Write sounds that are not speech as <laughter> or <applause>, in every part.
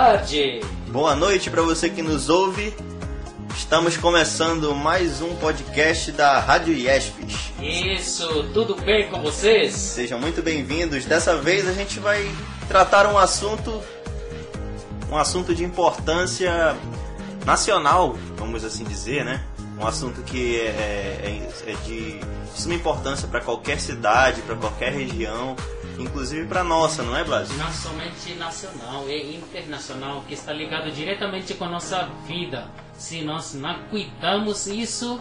tarde! boa noite para você que nos ouve. Estamos começando mais um podcast da Rádio IESPES. Isso, tudo bem com vocês? Sejam muito bem-vindos. Dessa vez a gente vai tratar um assunto um assunto de importância nacional, vamos assim dizer, né? Um assunto que é, é- é de suma importância para qualquer cidade, para qualquer região, inclusive para nossa, não é, Blas? Não somente nacional, é internacional, que está ligado diretamente com a nossa vida. Se nós não cuidamos isso,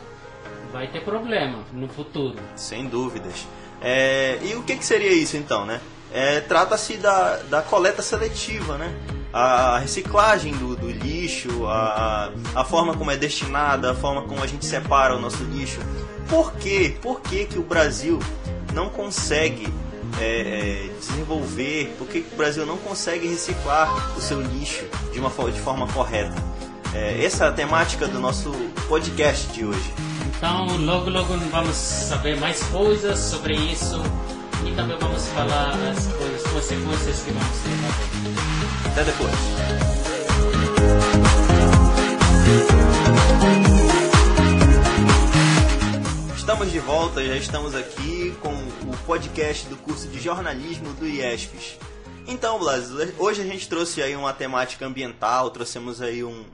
vai ter problema no futuro. Sem dúvidas. É, e o que, que seria isso então, né? É, Trata-se da, da coleta seletiva, né? A reciclagem do, do lixo, a, a forma como é destinada, a forma como a gente separa o nosso lixo. Por quê? Por que, que o Brasil não consegue é, é, desenvolver, por que, o Brasil não consegue reciclar o seu lixo de uma de forma correta? É, essa é a temática do nosso podcast de hoje. Então, logo, logo vamos saber mais coisas sobre isso e também vamos falar as coisas, consequências que vamos ter. também. Até depois. Estamos de volta, já estamos aqui com podcast do curso de jornalismo do IESPES. Então, Blas, hoje a gente trouxe aí uma temática ambiental, trouxemos aí um,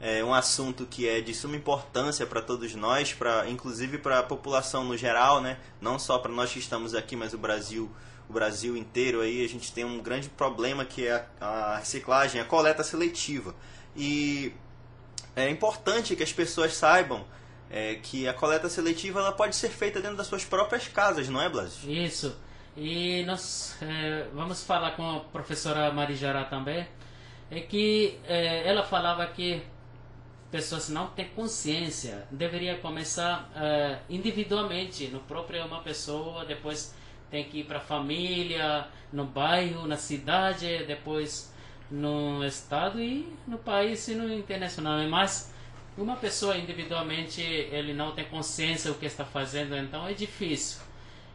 é, um assunto que é de suma importância para todos nós, pra, inclusive para a população no geral, né? Não só para nós que estamos aqui, mas o Brasil, o Brasil inteiro aí, a gente tem um grande problema que é a, a reciclagem, a coleta seletiva. E é importante que as pessoas saibam é, que a coleta seletiva ela pode ser feita dentro das suas próprias casas, não é, Blas? Isso. E nós eh, vamos falar com a professora Marijara também. É que eh, ela falava que pessoas não têm consciência. Deveria começar eh, individualmente, no próprio uma pessoa, depois tem que ir para a família, no bairro, na cidade, depois no estado e no país e no internacional. Mas uma pessoa individualmente ele não tem consciência do que está fazendo, então é difícil.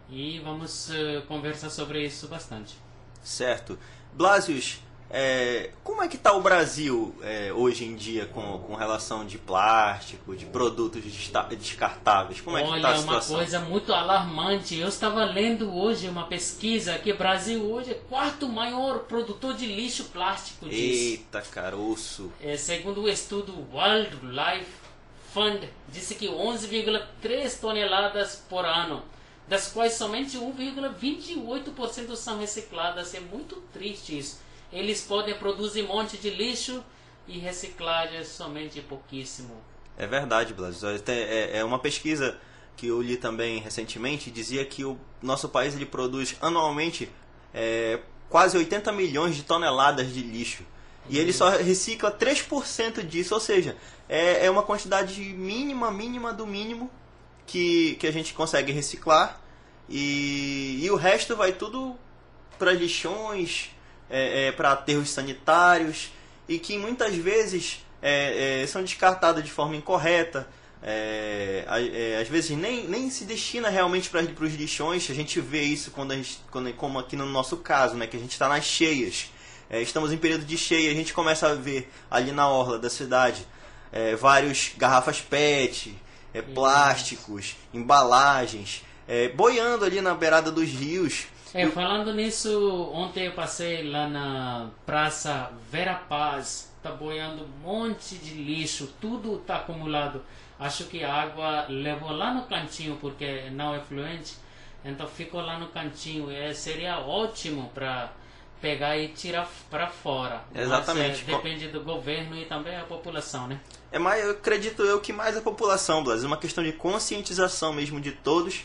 E vamos eh, conversar sobre isso bastante. Certo. Blasius, é, como é que está o Brasil é, hoje em dia com, com relação de plástico, de produtos descartáveis? Como é que Olha, está a uma situação? coisa muito alarmante. Eu estava lendo hoje uma pesquisa que o Brasil hoje é o quarto maior produtor de lixo plástico. Eita, caroço. É, segundo o estudo Wildlife Fund, disse que 11,3 toneladas por ano, das quais somente 1,28% são recicladas. É muito triste isso. Eles podem produzir um monte de lixo e reciclagem somente pouquíssimo. É verdade, Blas. É, é uma pesquisa que eu li também recentemente dizia que o nosso país ele produz anualmente é, quase 80 milhões de toneladas de lixo. E ele só recicla 3% disso, ou seja, é, é uma quantidade mínima, mínima do mínimo que, que a gente consegue reciclar. E, e o resto vai tudo para lixões, é, para aterros sanitários e que muitas vezes é, é, são descartadas de forma incorreta. É, é, às vezes nem, nem se destina realmente para os lixões. A gente vê isso quando a gente, quando, como aqui no nosso caso, né, que a gente está nas cheias. É, estamos em período de cheia, a gente começa a ver ali na orla da cidade é, vários garrafas PET, é, plásticos, embalagens, é, boiando ali na beirada dos rios. É, falando nisso, ontem eu passei lá na Praça Vera Paz, tá boiando um monte de lixo, tudo tá acumulado. Acho que a água levou lá no cantinho, porque não é fluente, então ficou lá no cantinho. É, seria ótimo para pegar e tirar para fora. Mas, Exatamente. é, depende do governo e também a população, né? É mais, eu acredito eu que mais a população, Blas, é uma questão de conscientização mesmo de todos,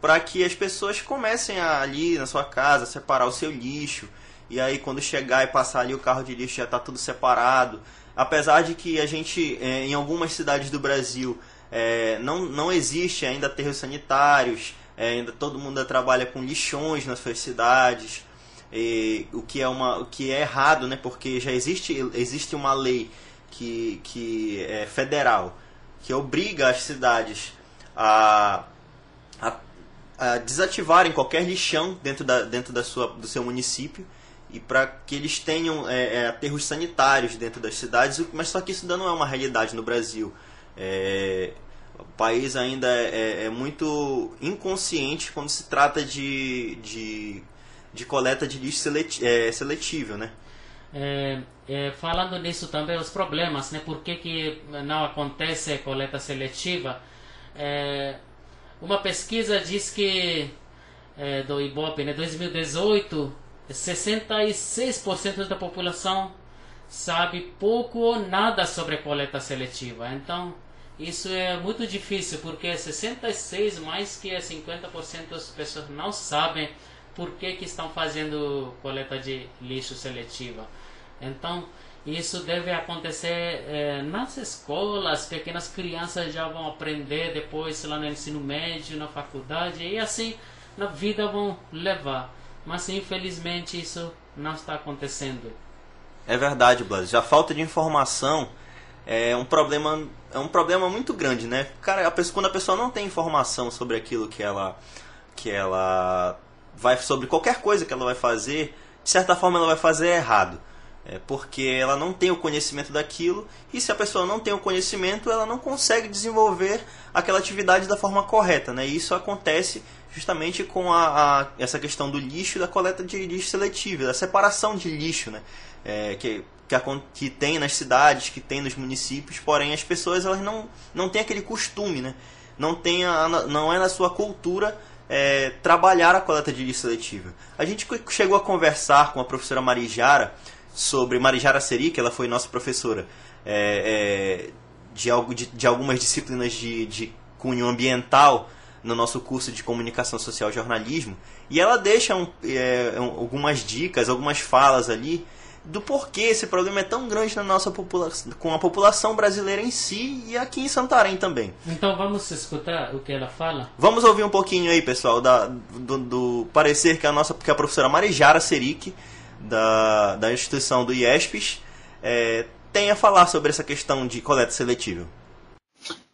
para que as pessoas comecem a, ali na sua casa separar o seu lixo, e aí quando chegar e passar ali o carro de lixo já está tudo separado. Apesar de que a gente, eh, em algumas cidades do Brasil, eh, não, não existe ainda aterros sanitários, eh, ainda todo mundo trabalha com lixões nas suas cidades, e o que é uma, o que é errado, né? Porque já existe, existe uma lei que, que é federal que obriga as cidades a, a desativarem qualquer lixão dentro, da, dentro da sua, do seu município e para que eles tenham é, é, aterros sanitários dentro das cidades, mas só que isso ainda não é uma realidade no Brasil. É, o país ainda é, é, é muito inconsciente quando se trata de, de, de coleta de lixo é, seletivo, né? Falando nisso também, os problemas, né? Por que, que não acontece coleta seletiva? Uma pesquisa diz que é, do IBOP, né, 2018, 66% da população sabe pouco ou nada sobre a coleta seletiva. Então, isso é muito difícil, porque 66 mais que 50% das pessoas não sabem por que, que estão fazendo coleta de lixo seletiva. Então, isso deve acontecer é, nas escolas, pequenas crianças já vão aprender depois lá no ensino médio, na faculdade, e assim na vida vão levar. Mas infelizmente isso não está acontecendo. É verdade, Blas. A falta de informação é um problema, é um problema muito grande, né? Cara, a pessoa, quando a pessoa não tem informação sobre aquilo que ela que ela vai sobre qualquer coisa que ela vai fazer, de certa forma ela vai fazer errado. É porque ela não tem o conhecimento daquilo e se a pessoa não tem o conhecimento, ela não consegue desenvolver aquela atividade da forma correta, né? E isso acontece justamente com a, a, essa questão do lixo e da coleta de lixo seletivo, da separação de lixo, né? É, que, que, que, tem nas cidades, que tem nos municípios, porém as pessoas elas não, não têm aquele costume, né? Não, tem a, não é na sua cultura é, trabalhar a coleta de lixo seletivo. A gente chegou a conversar com a professora Marijara sobre Marijara Seri, que ela foi nossa professora é, é, de, de, de, algumas disciplinas de, de cunho ambiental no nosso curso de comunicação social e jornalismo e ela deixa um, é, algumas dicas, algumas falas ali do porquê esse problema é tão grande na nossa população, com a população brasileira em si e aqui em Santarém também. Então vamos escutar o que ela fala? Vamos ouvir um pouquinho aí, pessoal, da, do, do parecer que a nossa que a professora Marijara Seric, da, da instituição do IESPES, é, tem a falar sobre essa questão de coleta seletiva.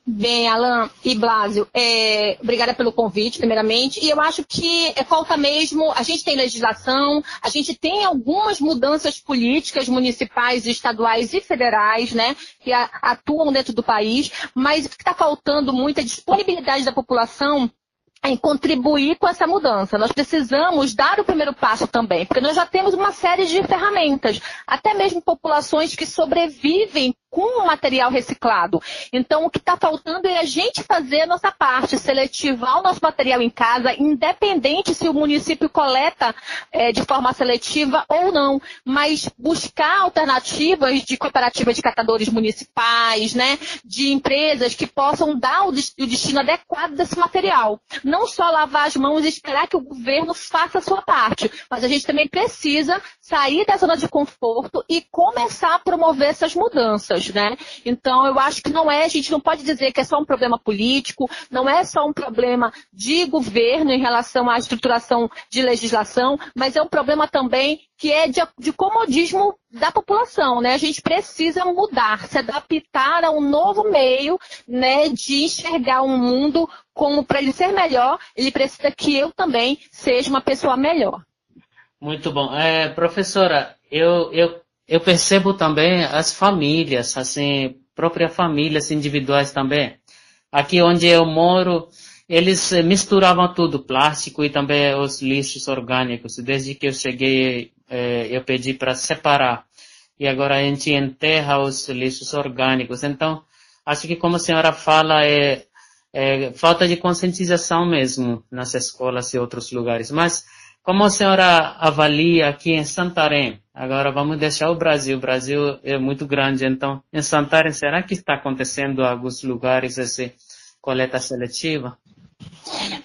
Bem, Alan e Blásio, é, obrigada pelo convite, primeiramente. E eu acho que é, falta mesmo, a gente tem legislação, a gente tem algumas mudanças políticas municipais, estaduais e federais, né, que a, atuam dentro do país, mas o que está faltando muito é disponibilidade da população em contribuir com essa mudança. Nós precisamos dar o primeiro passo também, porque nós já temos uma série de ferramentas, até mesmo populações que sobrevivem com o material reciclado. Então, o que está faltando é a gente fazer a nossa parte, seletivar o nosso material em casa, independente se o município coleta é, de forma seletiva ou não, mas buscar alternativas de cooperativas de catadores municipais, né, de empresas que possam dar o destino adequado desse material. Não só lavar as mãos e esperar que o governo faça a sua parte, mas a gente também precisa sair da zona de conforto e começar a promover essas mudanças, né? Então, eu acho que não é, a gente não pode dizer que é só um problema político, não é só um problema de governo em relação à estruturação de legislação, mas é um problema também que é de, de comodismo da população, né? A gente precisa mudar, se adaptar a um novo meio, né, de enxergar um mundo como para ele ser melhor, ele precisa que eu também seja uma pessoa melhor. Muito bom. É, professora, eu, eu, eu percebo também as famílias, assim, próprias famílias individuais também. Aqui onde eu moro, eles misturavam tudo, plástico e também os lixos orgânicos. Desde que eu cheguei, é, eu pedi para separar. E agora a gente enterra os lixos orgânicos. Então, acho que como a senhora fala, é, é falta de conscientização mesmo nas escolas e outros lugares. Mas como a senhora avalia aqui em Santarém? Agora vamos deixar o Brasil. O Brasil é muito grande, então em Santarém será que está acontecendo em alguns lugares essa coleta seletiva?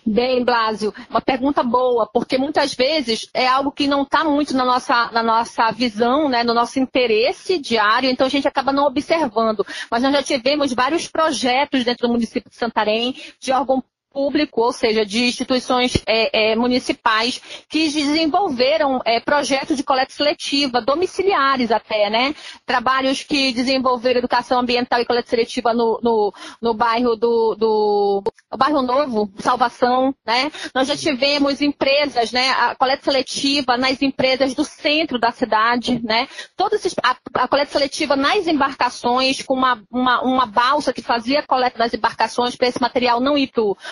Bem, Blásio, uma pergunta boa, porque muitas vezes é algo que não está muito na nossa, na nossa visão, né, no nosso interesse diário, então a gente acaba não observando. Mas nós já tivemos vários projetos dentro do município de Santarém, de órgão público, ou seja, de instituições é, é, municipais que desenvolveram é, projetos de coleta seletiva, domiciliares até, né? Trabalhos que desenvolveram educação ambiental e coleta seletiva no, no, no bairro do, do bairro Novo, Salvação, né? Nós já tivemos empresas, né? A coleta seletiva nas empresas do centro da cidade, né? Todos esses, a, a coleta seletiva nas embarcações, com uma, uma, uma balsa que fazia coleta das embarcações para esse material não ir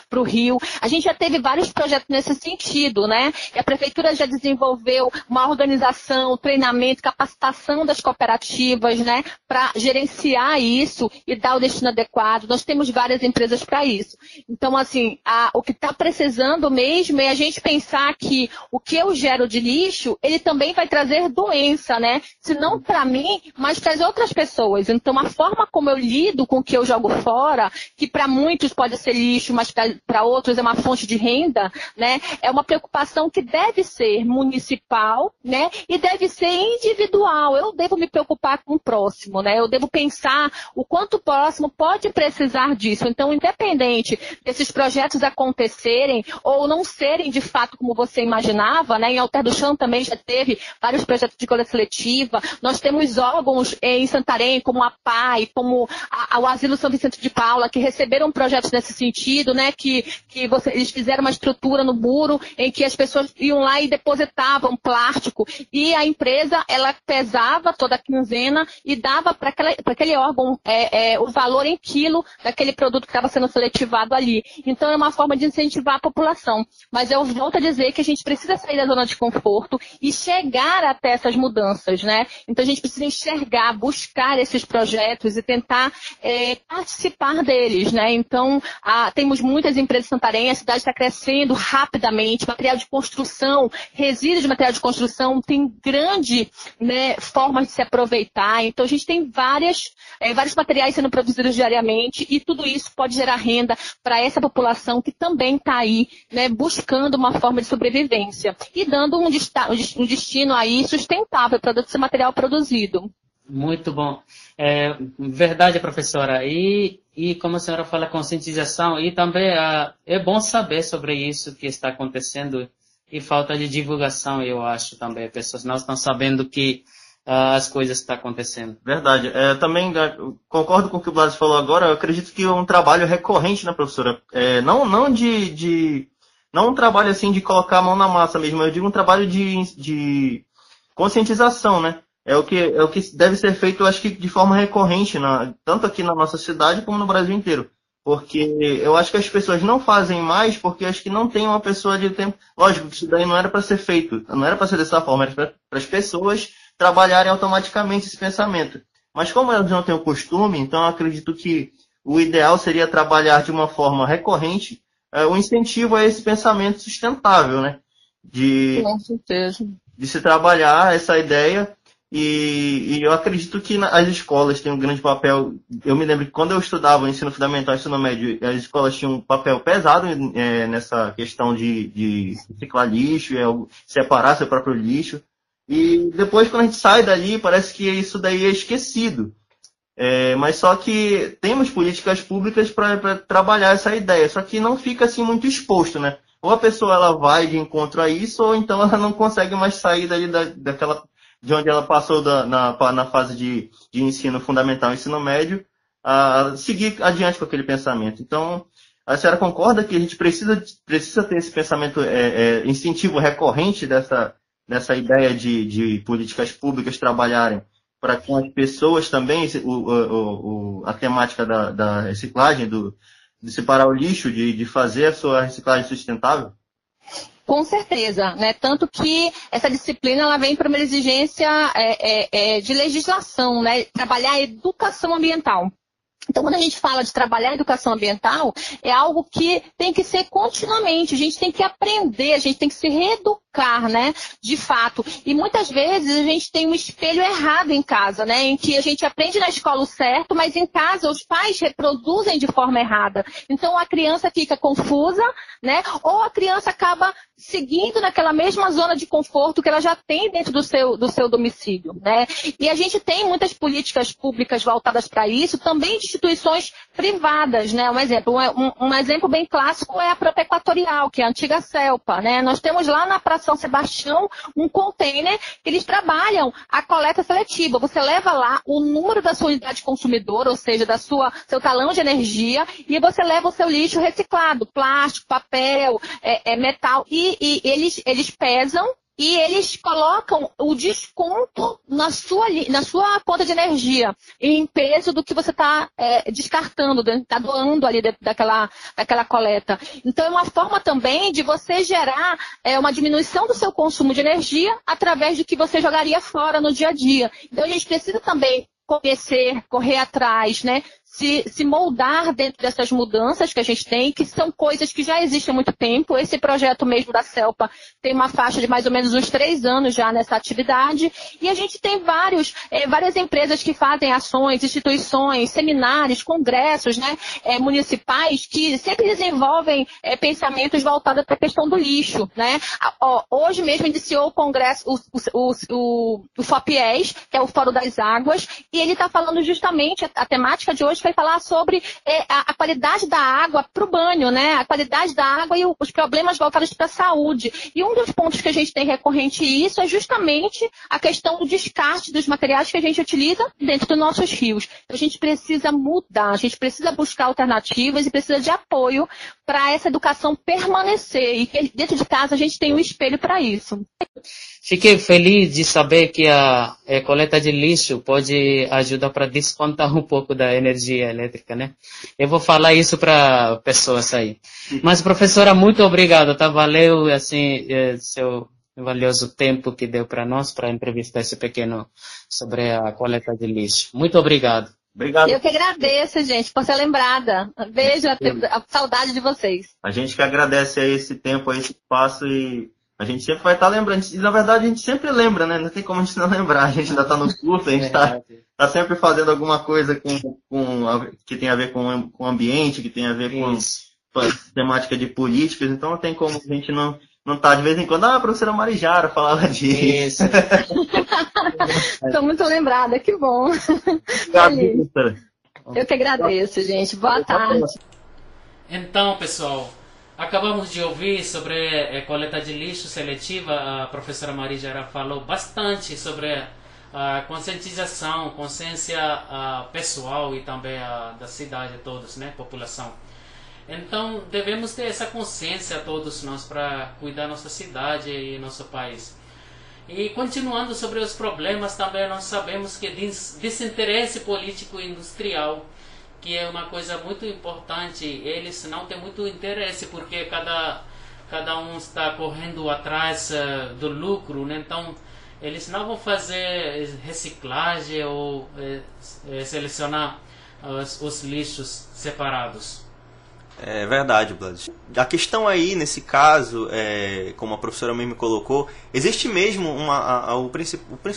para o rio. A gente já teve vários projetos nesse sentido, né? E a prefeitura já desenvolveu uma organização, treinamento, capacitação das cooperativas, né? Para gerenciar isso e dar o destino adequado. Nós temos várias empresas para isso. Então, assim, a, o que está precisando mesmo é a gente pensar que o que eu gero de lixo, ele também vai trazer doença, né? Se não para mim, mas para as outras pessoas. Então, a forma como eu lido com o que eu jogo fora, que para muitos pode ser lixo, mas para outros é uma fonte de renda, né? É uma preocupação que deve ser municipal, né? E deve ser individual. Eu devo me preocupar com o próximo, né? Eu devo pensar o quanto o próximo pode precisar disso. Então, independente desses projetos acontecerem ou não serem de fato como você imaginava, né? Em Alter do Chão também já teve vários projetos de coleta seletiva. Nós temos órgãos em Santarém, como a PAI, como a, a, o Asilo São Vicente de Paula, que receberam projetos nesse sentido, né? Que, que você, eles fizeram uma estrutura no muro em que as pessoas iam lá e depositavam plástico e a empresa ela pesava toda a quinzena e dava para aquele órgão é, é, o valor em quilo daquele produto que estava sendo seletivado ali. Então é uma forma de incentivar a população. Mas eu volto a dizer que a gente precisa sair da zona de conforto e chegar até essas mudanças, né? Então a gente precisa enxergar, buscar esses projetos e tentar é, participar deles, né? Então a, temos muitas empresas em Santarém, a cidade está crescendo rapidamente, material de construção, resíduos de material de construção tem grande né, forma de se aproveitar. Então a gente tem várias, é, vários materiais sendo produzidos diariamente e tudo isso pode gerar renda para essa população que também está aí, né, buscando uma forma de sobrevivência e dando um, um destino aí sustentável para esse material produzido. Muito bom. É, verdade, professora. E, e como a senhora fala, conscientização, e também uh, é bom saber sobre isso que está acontecendo e falta de divulgação, eu acho também. Pessoas não estão sabendo que uh, as coisas estão acontecendo. Verdade. É, também é, concordo com o que o Blas falou agora. Eu acredito que é um trabalho recorrente, né, professora? É, não, não de, de, não um trabalho assim de colocar a mão na massa mesmo. Eu digo um trabalho de, de conscientização, né? É o que é o que deve ser feito, eu acho que de forma recorrente, na, tanto aqui na nossa cidade como no Brasil inteiro. Porque eu acho que as pessoas não fazem mais porque acho que não tem uma pessoa de tempo. Lógico que isso daí não era para ser feito, não era para ser dessa forma, era para as pessoas trabalharem automaticamente esse pensamento. Mas como elas não têm o costume, então eu acredito que o ideal seria trabalhar de uma forma recorrente é, o incentivo a esse pensamento sustentável, né? De, Com certeza. de se trabalhar essa ideia e, e, eu acredito que as escolas têm um grande papel. Eu me lembro que quando eu estudava ensino fundamental e ensino médio, as escolas tinham um papel pesado é, nessa questão de, de reciclar lixo, é, separar seu próprio lixo. E depois, quando a gente sai dali, parece que isso daí é esquecido. É, mas só que temos políticas públicas para trabalhar essa ideia, só que não fica assim muito exposto, né? Ou a pessoa ela vai de encontro a isso, ou então ela não consegue mais sair dali da, daquela de onde ela passou da, na, na fase de, de ensino fundamental ensino médio, a seguir adiante com aquele pensamento. Então, a senhora concorda que a gente precisa, precisa ter esse pensamento é, é, incentivo recorrente dessa, dessa ideia de, de políticas públicas trabalharem para com as pessoas também, o, o, o, a temática da, da reciclagem, do, de separar o lixo, de, de fazer a sua reciclagem sustentável? Com certeza, né? Tanto que essa disciplina ela vem para uma exigência é, é, é, de legislação, né? Trabalhar a educação ambiental. Então, quando a gente fala de trabalhar a educação ambiental, é algo que tem que ser continuamente. A gente tem que aprender, a gente tem que se reeducar educar, né? De fato. E muitas vezes a gente tem um espelho errado em casa, né? Em que a gente aprende na escola o certo, mas em casa os pais reproduzem de forma errada. Então a criança fica confusa, né? Ou a criança acaba seguindo naquela mesma zona de conforto que ela já tem dentro do seu, do seu domicílio, né? E a gente tem muitas políticas públicas voltadas para isso, também de instituições privadas, né? Um exemplo, um, um, exemplo bem clássico é a própria Equatorial, que é a antiga Celpa, né? Nós temos lá na Praça São Sebastião um container que eles trabalham a coleta seletiva. Você leva lá o número da sua unidade consumidora, ou seja, da sua seu talão de energia, e você leva o seu lixo reciclado, plástico, papel, é, é metal, e, e eles, eles pesam e eles colocam o desconto na sua, na sua conta de energia em peso do que você está é, descartando, está doando ali daquela, daquela coleta. Então é uma forma também de você gerar é, uma diminuição do seu consumo de energia através do que você jogaria fora no dia a dia. Então a gente precisa também conhecer, correr atrás, né? Se, se moldar dentro dessas mudanças que a gente tem, que são coisas que já existem há muito tempo. Esse projeto mesmo da CELPA tem uma faixa de mais ou menos uns três anos já nessa atividade. E a gente tem vários, é, várias empresas que fazem ações, instituições, seminários, congressos né, é, municipais que sempre desenvolvem é, pensamentos voltados para a questão do lixo. Né? Hoje mesmo iniciou o congresso, o, o, o, o FOPIES, que é o Fórum das Águas, e ele está falando justamente, a, a temática de hoje vai falar sobre é, a, a, qualidade da água para o banho, né? A qualidade da água e o, os problemas voltados para a saúde. E um dos pontos que a gente tem recorrente isso é justamente a questão do descarte dos materiais que a gente utiliza dentro dos nossos rios. Então, a gente precisa mudar, a gente precisa buscar alternativas e precisa de apoio para essa educação permanecer. E dentro de casa a gente tem um espelho para isso. Fiquei feliz de saber que a, a é, coleta de lixo pode ajudar para descontar um pouco da energia elétrica, né? Eu vou falar isso para pessoas aí. Mas professora, muito obrigado, tá? Valeu assim é, seu valioso tempo que deu para nós para entrevistar esse pequeno sobre a coleta de lixo. Muito obrigado. Obrigado. Eu que agradeço, gente, por ser lembrada. Beijo, a, a saudade de vocês. A gente que agradece esse tempo, esse espaço e a gente sempre vai estar tá lembrando. E na verdade a gente sempre lembra, né? Não tem como a gente não lembrar. A gente ainda está no curso, a gente está tá sempre fazendo alguma coisa com, com, que tem a ver com, com o ambiente, que tem a ver com, com a temática de políticas. Então não tem como a gente não não tá de vez em quando, ah, a professora Marijara falava disso. Estou <laughs> muito lembrada, que bom. Obrigado, Eu que agradeço, gente. Boa tarde. Então, pessoal, Acabamos de ouvir sobre a coleta de lixo seletiva. A professora Maria Jara falou bastante sobre a conscientização, consciência pessoal e também da cidade, todos, né, população. Então, devemos ter essa consciência todos nós para cuidar da nossa cidade e nosso país. E continuando sobre os problemas, também nós sabemos que desinteresse político e industrial que é uma coisa muito importante. Eles não têm muito interesse porque cada, cada um está correndo atrás uh, do lucro, né? então eles não vão fazer reciclagem ou uh, selecionar os, os lixos separados. É verdade, Blood. A questão aí, nesse caso, é, como a professora mesmo colocou, existe mesmo uma, a, a, o,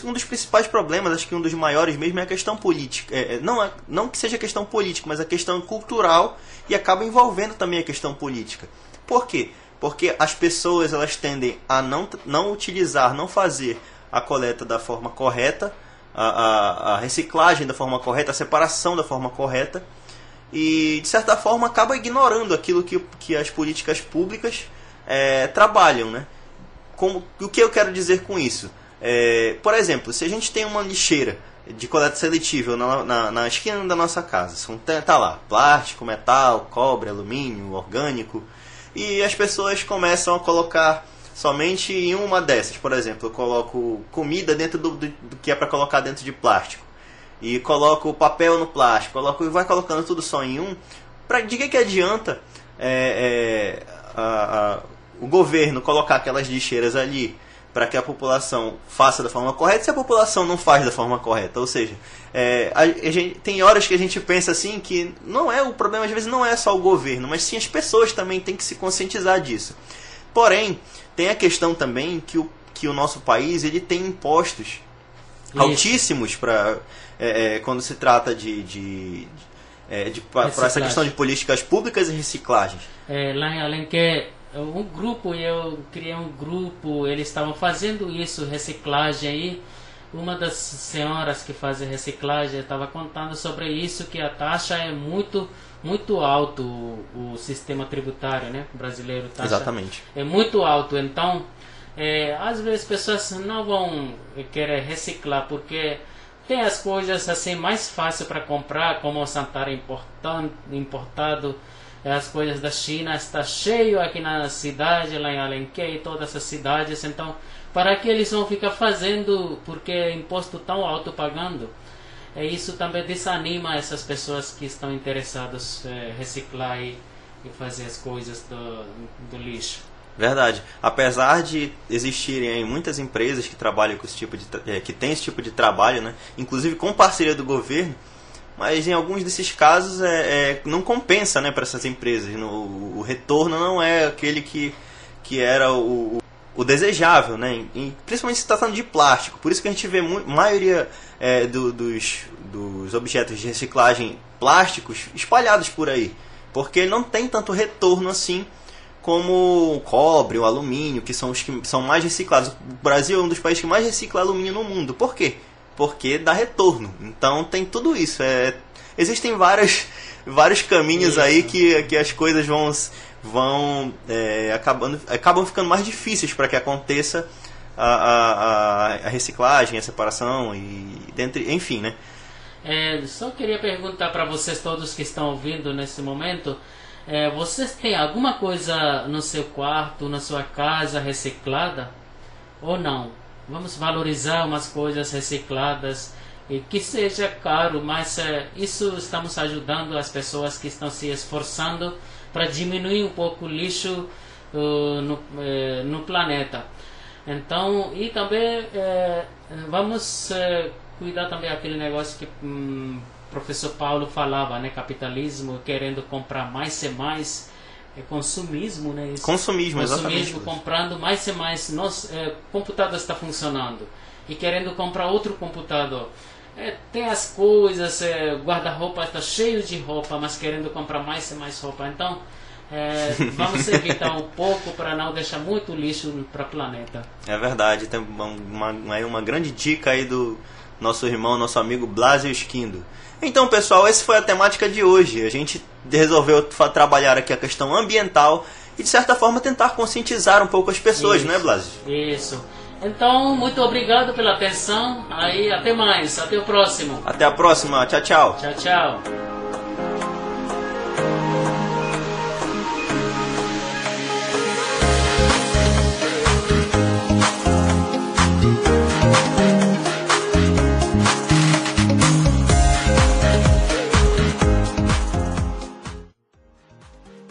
um dos principais problemas, acho que um dos maiores mesmo, é a questão política. É, é não, não que seja questão política, mas a questão cultural e acaba envolvendo também a questão política. Por quê? Porque as pessoas elas tendem a não, não utilizar, não fazer a coleta da forma correta, a, a, a reciclagem da forma correta, a separação da forma correta e, de certa forma, acaba ignorando aquilo que, que as políticas públicas é, trabalham. Né? Como, o que eu quero dizer com isso? É, por exemplo, se a gente tem uma lixeira de coleta seletiva na, na, na esquina da nossa casa, são, tá lá, plástico, metal, cobre, alumínio, orgânico, e as pessoas começam a colocar somente em uma dessas. Por exemplo, eu coloco comida dentro do, do, do que é para colocar dentro de plástico e coloca o papel no plástico, coloca e vai colocando tudo só em um, pra, de que, que adianta é, é, a, a, o governo colocar aquelas lixeiras ali para que a população faça da forma correta se a população não faz da forma correta? Ou seja, é, a, a gente, tem horas que a gente pensa assim que não é o problema, às vezes não é só o governo, mas sim as pessoas também têm que se conscientizar disso. Porém, tem a questão também que o, que o nosso país ele tem impostos Isso. altíssimos para é, é, quando se trata de, de, é, de, de para essa questão de políticas públicas e reciclagem. É, lá em Alenquer, um grupo, eu criei um grupo, eles estavam fazendo isso, reciclagem aí. Uma das senhoras que fazem reciclagem estava contando sobre isso, que a taxa é muito muito alto o, o sistema tributário né, brasileiro. Taxa Exatamente. É muito alto, então é, às vezes pessoas não vão querer reciclar porque tem as coisas assim mais fácil para comprar, como o Santara importado, importado as coisas da China está cheio aqui na cidade, lá em Alenquer todas essas cidades, então para que eles vão ficar fazendo porque é imposto tão alto pagando? é, isso também desanima essas pessoas que estão interessadas em é, reciclar e, e, fazer as coisas do, do lixo. Verdade. Apesar de existirem muitas empresas que trabalham com esse tipo de é, que tem esse tipo de trabalho, né? inclusive com parceria do governo, mas em alguns desses casos é, é não compensa né, para essas empresas. No, o retorno não é aquele que, que era o, o desejável, né? Principalmente se tratando de plástico. Por isso que a gente vê a maioria é, do, dos, dos objetos de reciclagem plásticos espalhados por aí. Porque não tem tanto retorno assim como o cobre, o alumínio, que são os que são mais reciclados. O Brasil é um dos países que mais recicla alumínio no mundo. Por quê? Porque dá retorno. Então tem tudo isso. É, existem várias, <laughs> vários caminhos isso. aí que, que as coisas vão vão é, acabando, acabam ficando mais difíceis para que aconteça a, a, a, reciclagem, a separação e dentre, enfim, né? É, só queria perguntar para vocês todos que estão ouvindo nesse momento, é, vocês têm alguma coisa no seu quarto, na sua casa reciclada ou não? Vamos valorizar umas coisas recicladas e que seja caro, mas é, isso estamos ajudando as pessoas que estão se esforçando para diminuir um pouco o lixo uh, no, uh, no planeta. Então, e também uh, vamos cuidar também aquele negócio que o professor Paulo falava, né? Capitalismo querendo comprar mais e mais. É consumismo, né? Isso. Consumismo, Consumismo, comprando mais e mais. Nosso é, computador está funcionando e querendo comprar outro computador. É, tem as coisas, é, guarda-roupa está cheio de roupa, mas querendo comprar mais e mais roupa. Então, é, <laughs> vamos evitar um pouco para não deixar muito lixo para o planeta. É verdade, tem uma, uma, uma grande dica aí do nosso irmão, nosso amigo Blasio Esquindo. Então, pessoal, essa foi a temática de hoje. A gente resolveu trabalhar aqui a questão ambiental e, de certa forma, tentar conscientizar um pouco as pessoas, isso, né, Blasio? Isso. Então, muito obrigado pela atenção. Aí, até mais. Até o próximo. Até a próxima. Tchau, tchau. Tchau, tchau.